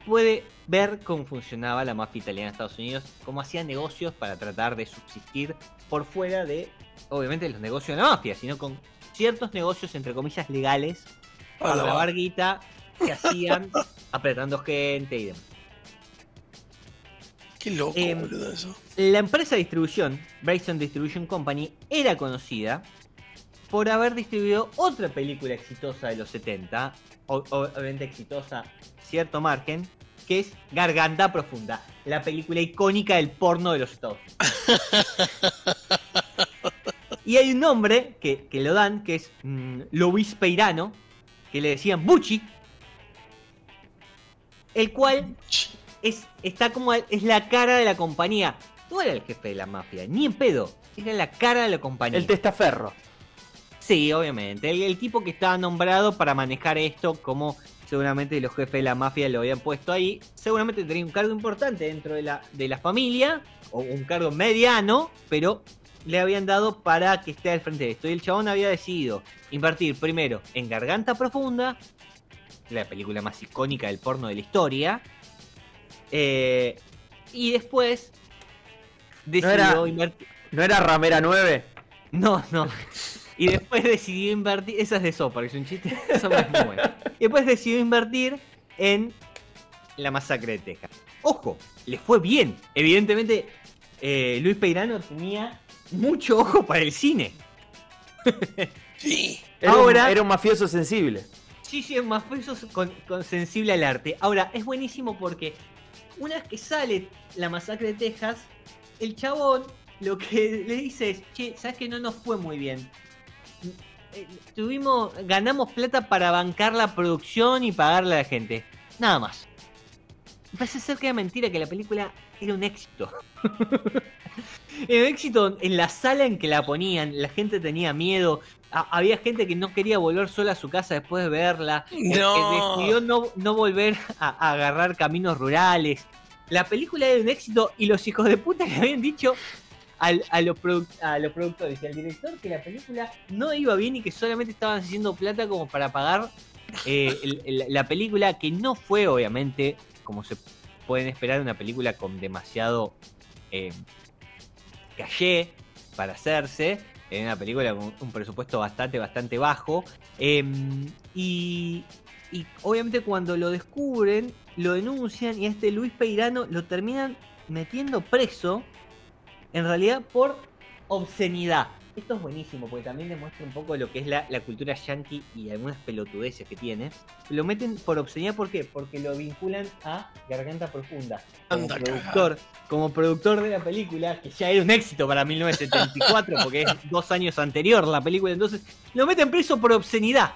puede ver cómo funcionaba la mafia italiana en Estados Unidos, cómo hacía negocios para tratar de subsistir por fuera de, obviamente, los negocios de la mafia, sino con ciertos negocios, entre comillas, legales, para la barguita que hacían apretando gente y demás. Qué loco, Em, boludo, eso. La empresa de distribución, Bryson Distribution Company, era conocida por haber distribuido otra película exitosa de los 70, o- obviamente exitosa, cierto margen, que es Garganta Profunda, la película icónica del porno de los Estados Unidos. y hay un nombre que, que lo dan, que es mm, Luis Peirano, que le decían Bucci, el cual es, está como es la cara de la compañía. No era el jefe de la mafia, ni en pedo. Era la cara de la compañía. El testaferro. Sí, obviamente. El, el tipo que estaba nombrado para manejar esto, como seguramente los jefes de la mafia lo habían puesto ahí, seguramente tenía un cargo importante dentro de la, de la familia, o un cargo mediano, pero le habían dado para que esté al frente de esto. Y el chabón había decidido invertir primero en Garganta Profunda, la película más icónica del porno de la historia, eh, y después decidió era- invertir... ¿No era Ramera 9? No, no. Y después decidió invertir. Esa es de Sopa, que es un chiste. Sopa es muy bueno. Y después decidió invertir en la masacre de Texas. Ojo, le fue bien. Evidentemente, eh, Luis Peirano tenía mucho ojo para el cine. Sí. Era, Ahora- un, era un mafioso sensible. Sí, sí, es con, con sensible al arte. Ahora, es buenísimo porque una vez que sale la masacre de Texas, el chabón lo que le dice es, che, ¿sabes que no nos fue muy bien? Eh, Tuvimos, ganamos plata para bancar la producción y pagarle a la gente. Nada más. Parece ser que era mentira que la película era un éxito. era un éxito en la sala en que la ponían, la gente tenía miedo, a- había gente que no quería volver sola a su casa después de verla, que- que No. decidió no, no volver a, a agarrar caminos rurales. La película era un éxito y los hijos de puta le habían dicho al- a, los a los productores y al director que la película no iba bien y que solamente estaban haciendo plata como para pagar eh, el- el- la película, que no fue obviamente como se pueden esperar una película con demasiado eh, caché para hacerse. En una película con un presupuesto bastante, bastante bajo. Eh, y, y obviamente cuando lo descubren, lo denuncian y a este Luis Peirano lo terminan metiendo preso. En realidad por obscenidad. Esto es buenísimo porque también demuestra un poco lo que es la, la cultura yankee y algunas pelotudeces que tiene. Lo meten por obscenidad, ¿por qué? Porque lo vinculan a Garganta Profunda. Como Anda, productor, como productor de la película, que ya era un éxito para 1974, porque es dos años anterior la película, entonces lo meten preso por obscenidad.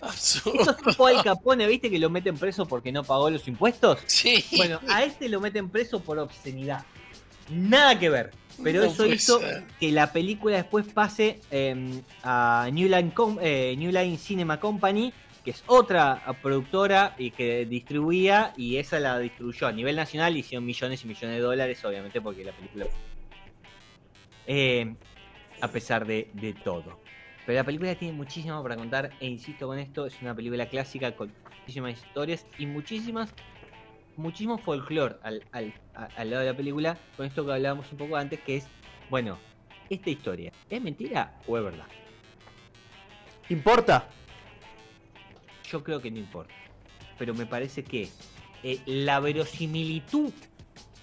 Absurdo. Esto es tipo Al Capone, ¿viste que lo meten preso porque no pagó los impuestos? Sí. Bueno, a este lo meten preso por obscenidad. Nada que ver. Pero No eso hizo ser. que la película después pase eh, a New Line, Com- eh, New Line Cinema Company, que es otra productora y que distribuía, y esa la distribuyó a nivel nacional, y hicieron millones y millones de dólares, obviamente, porque la película. Eh, a pesar de, de todo. Pero la película tiene muchísimo para contar, e insisto con esto, es una película clásica con muchísimas historias y muchísimas muchísimo folclore al, al, a- al lado de la película, con esto que hablábamos un poco antes, que es, bueno, esta historia, ¿es mentira o es verdad? ¿Importa? Yo creo que no importa. Pero me parece que eh, la verosimilitud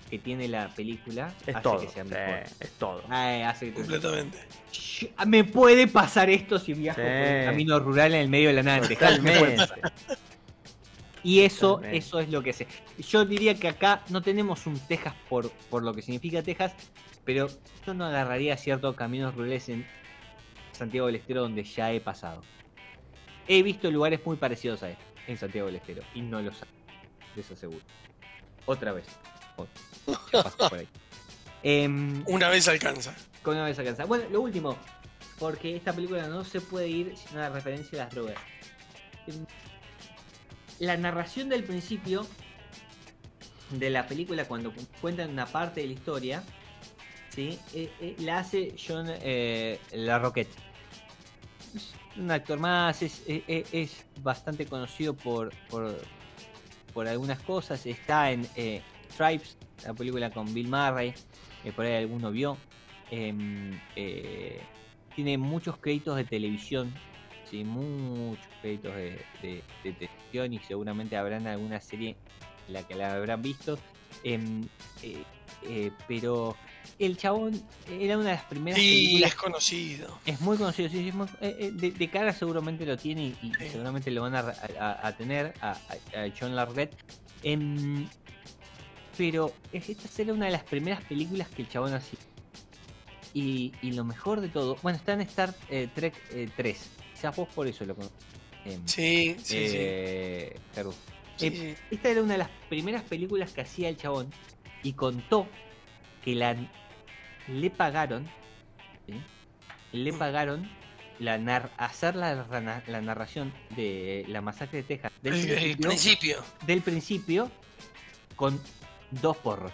que tiene la película Es hace todo. que sea sí, mejor. es todo. Ay, hace que Completamente. Yo- me puede pasar esto si viajo Sí. por un camino rural en el medio de la nada Totalmente. Y eso, eso es lo que sé. Yo diría que acá no tenemos un Texas por, por lo que significa Texas, pero yo no agarraría ciertos caminos rurales en Santiago del Estero donde ya he pasado. He visto lugares muy parecidos a esto en Santiago del Estero y no los les aseguro. Otra vez. Otra. Por ahí. Em, Una vez alcanza. con una vez alcanza. Bueno, lo último, porque esta película no se puede ir sin una referencia a las drogas. La narración del principio de la película, cuando cu- cuentan una parte de la historia, ¿sí? Eh, eh, la hace John eh, La Roquette. Es un actor más, es, bastante conocido por, por, algunas cosas. Está en Stripes, la película con Bill Murray, por ahí alguno vio. Em, tiene muchos créditos de televisión, sí, muchos créditos de, de- y seguramente habrán alguna serie en la que la habrán visto. Em, eh, eh, pero el chabón era una de las primeras Sí, películas es conocido. es muy conocido, sí, sí, es muy- eh, de, de cara seguramente lo tiene y, y Sí. seguramente lo van a, a- a tener a, John Larret. Em, pero es- esta era una de las primeras películas que el chabón hacía. Y, y lo mejor de todo, bueno, está en Star eh, Trek eh, 3. Quizás vos por eso lo conoces. Em, Sí, sí, eh, sí. eh, sí. Esta era una de las primeras películas que hacía el chabón y contó que la le pagaron ¿sí? le pagaron la nar- hacer la, narración de la masacre de Texas del El, el principio, principio. del principio con dos porros.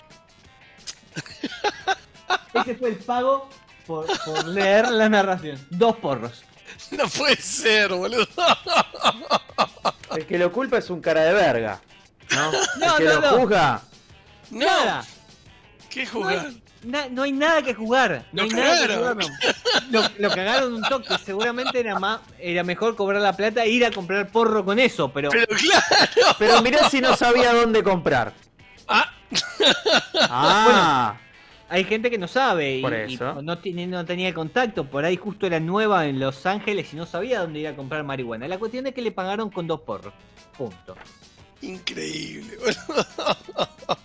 Ese fue el pago por, por leer la narración. Dos porros. No puede ser, boludo. El que lo culpa es un cara de verga. ¿no? No, el que no, lo no. juzga. No, Nada. ¿qué No jugar? hay, na- no hay nada que jugar. No Lo hay nada que cagaron. jugar. no. Lo, lo cagaron un toque. Seguramente era más, era mejor cobrar la plata e ir a comprar porro con eso, pero Pero claro. Pero mirá si no sabía dónde comprar. Ah, Ah, hay gente que no sabe y, Por y eso. no, tiene- no tenía contacto. Por ahí justo era nueva en Los Ángeles y no sabía dónde ir a comprar marihuana. La cuestión es que le pagaron con dos porros. Punto. increíble, boludo.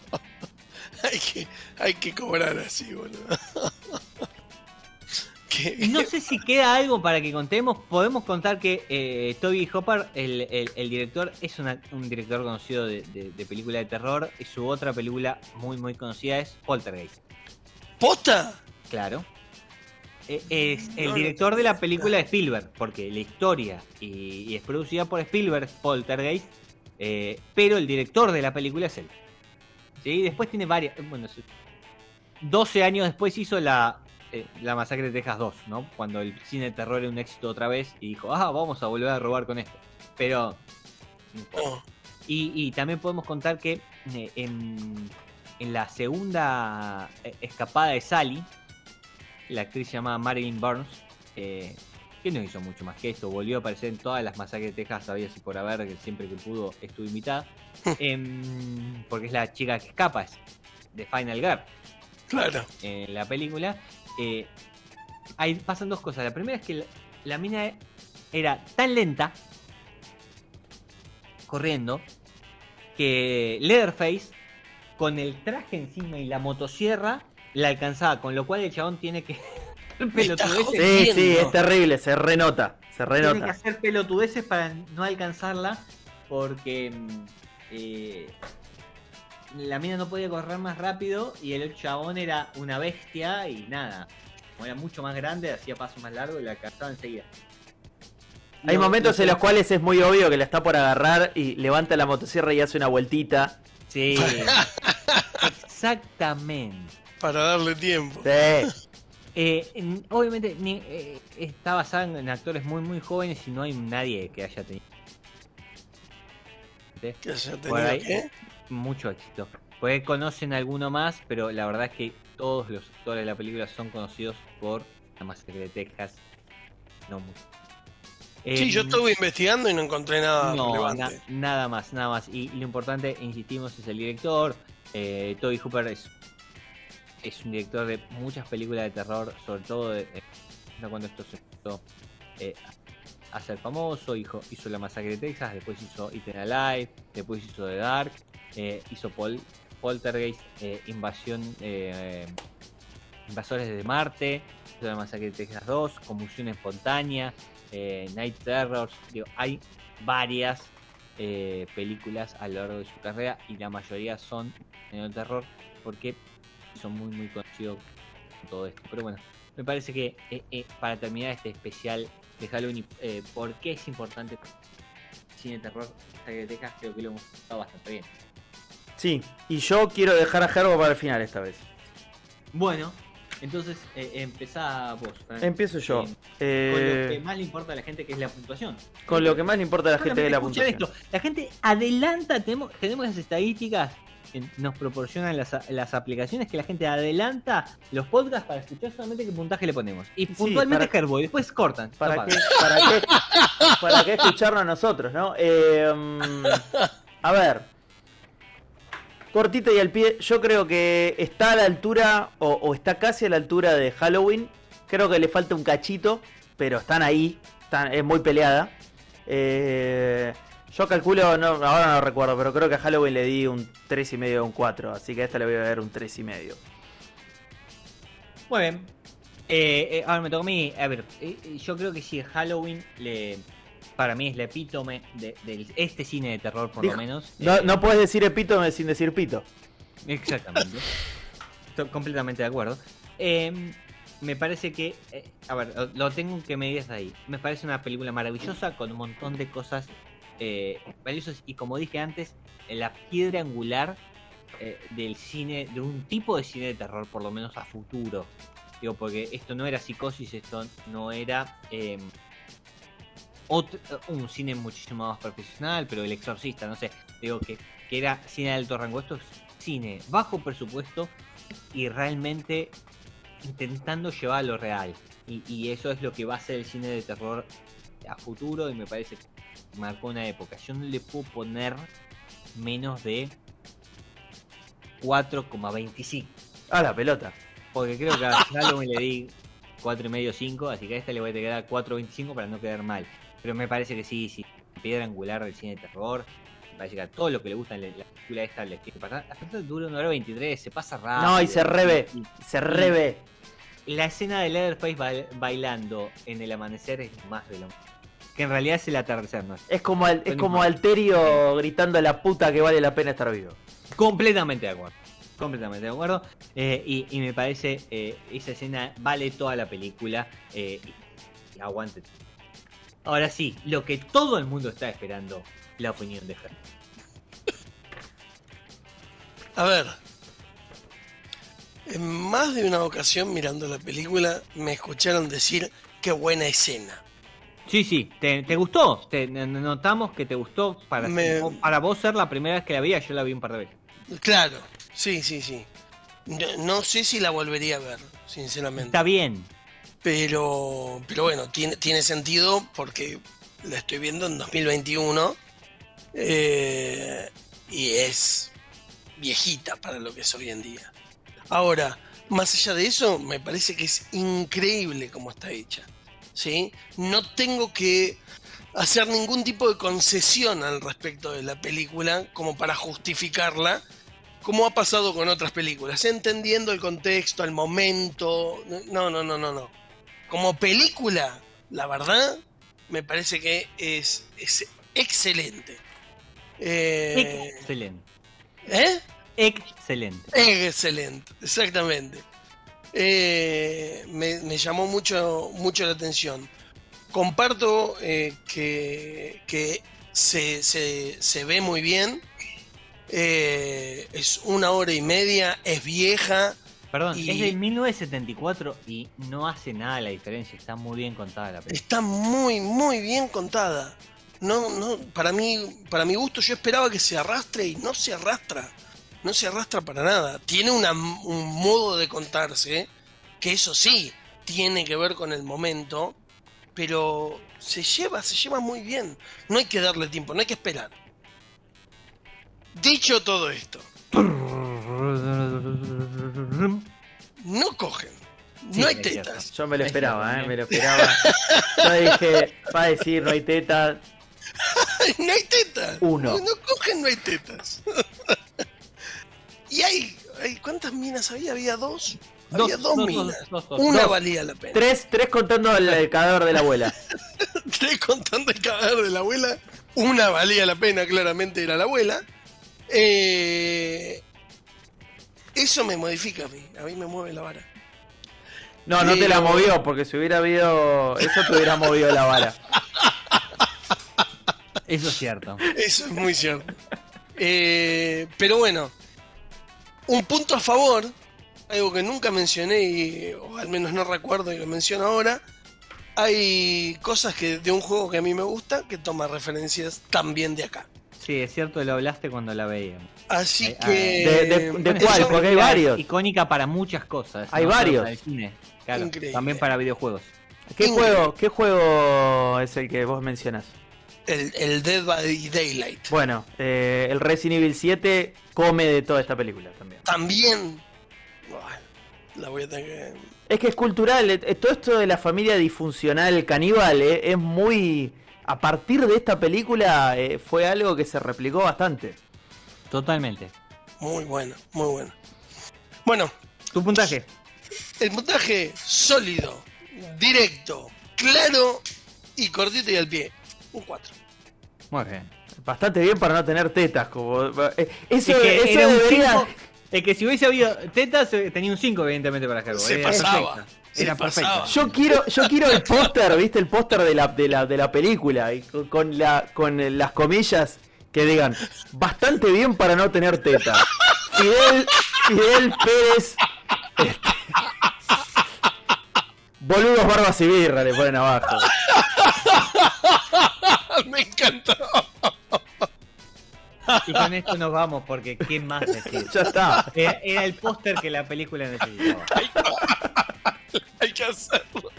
hay, que, hay que cobrar así, boludo. ¿Qué? No sé si queda algo para que contemos. Podemos contar que eh, Toby Hopper, el, el- el director, es una- un director conocido de, de, de película de terror. Y su otra película muy, muy conocida es Poltergeist. ¿Posta? Claro. Eh, Es el No, no director de la película de Spielberg, porque la historia y, y es producida por Spielberg, Poltergeist, eh, pero el director de la película es él. ¿Sí? Después tiene varias. Bueno, se- 12 años después hizo la, eh, la Masacre de Texas 2, ¿no? Cuando el cine de terror era un éxito otra vez y dijo, ah, vamos a volver a robar con esto. Pero. Oh, Y, y también podemos contar que eh, en, en la segunda eh, escapada de Sally, la actriz llamada Marilyn Burns, eh, que no hizo mucho más que esto, volvió a aparecer en todas las masacres de Texas, sabía si por haber, que siempre que pudo estuvo invitada, em, porque es la chica que escapa, es de Final Girl claro. en la película. Eh, ahí pasan dos cosas. La primera es que la, la mina era tan lenta corriendo que Leatherface con el traje encima y la motosierra la alcanzaba, con lo cual el chabón tiene que hacer pelotudeces, sí, sí, es terrible, se renota, se tiene que renota. hacer pelotudeces para no alcanzarla porque mm, eh, la mina no podía correr más rápido y el chabón era una bestia y nada, como era mucho más grande, hacía paso más largo y la alcanzaba enseguida. Hay momentos en los cuales es muy obvio que la está por agarrar y levanta la motosierra y hace una vueltita. Sí, exactamente. Para darle tiempo. Sí. Eh, en- obviamente ni- eh, está basada en actores muy muy jóvenes y no hay nadie que haya tenido Que haya Por tenido ahí. que- mucho éxito. Porque conocen alguno más, pero la verdad es que todos los actores de la película son conocidos por la masacre de Texas. No mucho. Sí, Em, yo estuve investigando y no encontré nada no, relevante. na- nada más, nada más. Y lo importante, insistimos, es el director. Eh, Toby Hooper es, es un director de muchas películas de terror, sobre todo de, eh, cuando esto se empezó eh, a ser famoso. Hizo, hizo La Masacre de Texas, después hizo Eternal Alive, después hizo The Dark, eh, hizo Pol, Poltergeist, eh, Invasión, eh, Invasores de Marte, hizo La Masacre de Texas 2, Convulsión Espontánea, eh, Night Terrors, hay varias películas a lo largo de su carrera y la mayoría son en el terror porque son muy muy conocidos con todo esto. Pero bueno, me parece que para terminar este especial de Halloween, ¿por qué es importante cine terror? Creo que lo hemos contado bastante bien. Sí, y yo quiero dejar a Gerbo para el final esta vez. Bueno, Entonces, eh, empezá vos. Fran. Empiezo yo. Eh, con lo Eh, que más le importa a la gente, que es la puntuación. con lo que más le importa a la gente de la puntuación. esto, La gente adelanta, tenemos, tenemos las estadísticas que nos proporcionan las, las aplicaciones que la gente adelanta los podcasts para escuchar solamente qué puntaje le ponemos. Y Sí, puntualmente para- Herboy, después cortan. ¿Para qué, para, qué, ¿Para qué escucharnos a nosotros, no? Eh, a ver. Cortita y al pie, yo creo que está a la altura, o, está casi a la altura de Halloween. Creo que le falta un cachito, pero están ahí. Están, es muy peleada. Eh, yo calculo, no, ahora no recuerdo, pero creo que a Halloween le di un 3,5 o un 4. Así que a esta le voy a dar un 3,5. Muy bien. Eh, eh, ahora me toca a mí. A ver, eh, eh, yo creo que si Halloween le, para mí es la epítome de, de este cine de terror, por Dijo- lo menos. No, Eh, no puedes decir epítome sin decir pito. Exactamente. Estoy completamente de acuerdo. Eh, me parece que. eh, a ver, lo- tengo que medir hasta ahí. Me parece una película maravillosa con un montón de cosas eh, valiosas. Y como dije antes, la piedra angular eh, del cine, de un tipo de cine de terror, por lo menos a futuro. Digo, porque esto no era psicosis, esto no era. Otro- un cine muchísimo más profesional, pero el exorcista, no sé, digo que, que era cine de alto rango. Esto es cine bajo presupuesto y realmente intentando llevar a lo real. Y, y eso es lo que va a ser el cine de terror a futuro y me parece que marcó una época. Yo no le puedo poner menos de 4,25. A la pelota. Porque creo que a Halloween le di 4,5 5, así que a esta le voy a quedar 4,25 para no quedar mal. Pero me parece que sí, sí, piedra angular del cine de terror. Me parece que a todo lo que le gusta la la película esta le tiene pasar. Aparte dura una hora 23, se pasa rápido. No, y se reve. Y- Se reve. La escena de Leatherface bail- bailando en el amanecer es más de lo que en realidad es el atardecer, ¿no? Es como, al- es como. Alterio gritando a la puta que vale la pena estar vivo. Completamente de acuerdo. Completamente de acuerdo. Eh, y, y me parece eh, esa escena vale toda la película. eh, y aguante. Ahora sí, lo que todo el mundo está esperando, la opinión de Fer. A ver. En más de una ocasión mirando la película me escucharon decir qué buena escena. Sí, sí, ¿te, te gustó? Te, notamos que te gustó para, Me- para vos ser la primera vez que la vi, yo la vi un par de veces. Claro, sí, sí, sí. No, no sé si la volvería a ver, sinceramente. Está bien. Pero, pero bueno, tiene, tiene sentido porque la estoy viendo en 2021 eh, y es viejita para lo que es hoy en día. Ahora, más allá de eso, me parece que es increíble cómo está hecha. ¿sí? No tengo que hacer ningún tipo de concesión al respecto de la película como para justificarla, como ha pasado con otras películas, entendiendo el contexto, el momento. No, no, no, no, no. Como película, la verdad, me parece que es, es excelente. Eh, Excelente. ¿Eh? Excelente. Excelente, exactamente. Eh, me, me llamó mucho, mucho la atención. Comparto eh, que, que se, se- se ve muy bien. Es una hora y media, es vieja. Perdón, Y- es del 1974 y no hace nada la diferencia. Está muy bien contada la película. Está muy, muy bien contada. No, no, para mí, para mi gusto, yo esperaba que se arrastre y no se arrastra. No se arrastra para nada. Tiene una- un modo de contarse, que eso sí, tiene que ver con el momento, pero se lleva, se lleva muy bien. No hay que darle tiempo, no hay que esperar. Dicho todo esto, no cogen, Sí, no hay tetas. cierto. Yo me lo Es esperaba, ¿eh? Me lo esperaba. Yo dije, va a decir, no hay teta. no hay tetas. Uno. No, no cogen, no hay tetas. y hay, hay- ¿cuántas minas había? Había dos. había dos, minas. dos, dos. Una Dos. valía la pena. Tres, tres contando el, el cadáver de la abuela. Tres contando el cadáver de la abuela. Una valía la pena, claramente era la abuela. Eh, eso me modifica a mí. A mí me mueve la vara. No, no te la movió, porque si hubiera habido. Eso te hubiera movido la vara. Eso es cierto. Eso es muy cierto. Eh, pero bueno, un punto a favor algo que nunca mencioné, y, o al menos no recuerdo y lo menciono ahora. Hay cosas que de un juego que a mí me gusta que toma referencias también de acá. Sí, es cierto, lo hablaste cuando la veíamos. Así que. ¿De- de- de cuál? Porque hay varios. Icónica para muchas cosas. Hay no varios. para el cine, claro, Increíble. también para videojuegos. ¿Qué Increíble. juego, ¿Qué juego es el que vos mencionás? El, el Dead by Daylight. Bueno, eh, el Resident Evil 7 come de toda esta película también. También. Bueno, la voy a tener que. Es que es cultural, eh, todo esto de la familia disfuncional caníbal eh, es muy... A partir de esta película eh, fue algo que se replicó bastante. Totalmente. Muy bueno, muy bueno. Bueno, ¿Tu puntaje? el puntaje sólido, directo, claro y cortito y al pie. Un 4. Muy bien. Bastante bien para no tener tetas. Como, eh, eso Es que eso era un debería- cinco- es que si hubiese habido tetas, eh, tenía un 5 evidentemente para Gerbo. Se pasaba. Era perfecta. pasaba. Yo quiero, yo quiero el póster, ¿viste? El póster de la, de, la, de la película. Y con, con la, con las comillas que digan, bastante bien para no tener teta. Fidel, Fidel Pérez. este, boludos, barbas y birra le ponen abajo. Me encantó. Y con esto nos vamos porque ¿qué más decir? Ya está. Era, era el póster que la película necesitaba. Hay que hacerlo.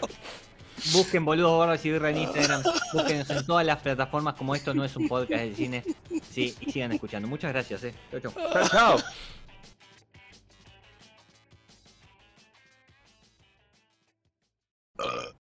Busquen boludos gordos y birra en Instagram. Búsquenos en todas las plataformas como esto no es un podcast de cine. Sí, y sigan escuchando. Muchas gracias, eh. Chau, chau. Chau, chau. Uh.